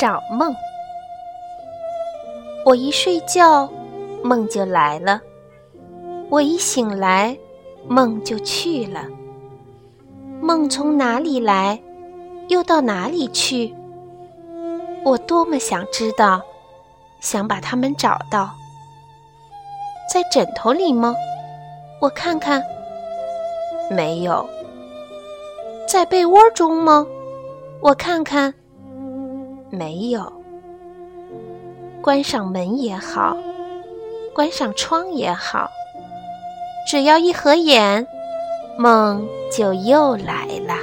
找梦。我一睡觉，梦就来了；我一醒来，梦就去了。梦从哪里来，又到哪里去？我多么想知道，想把它们找到。在枕头里吗？我看看，没有。在被窝中吗？我看看，没有。关上门也好，关上窗也好，只要一合眼，梦就又来了。